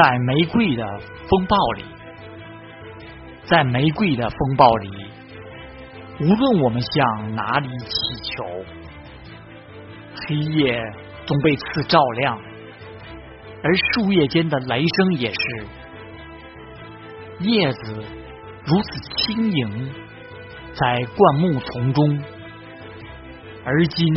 在玫瑰的风暴里，在玫瑰的风暴里，无论我们向哪里祈求，黑夜总被刺照亮，而树叶间的雷声也是。叶子如此轻盈，在灌木丛中，而今。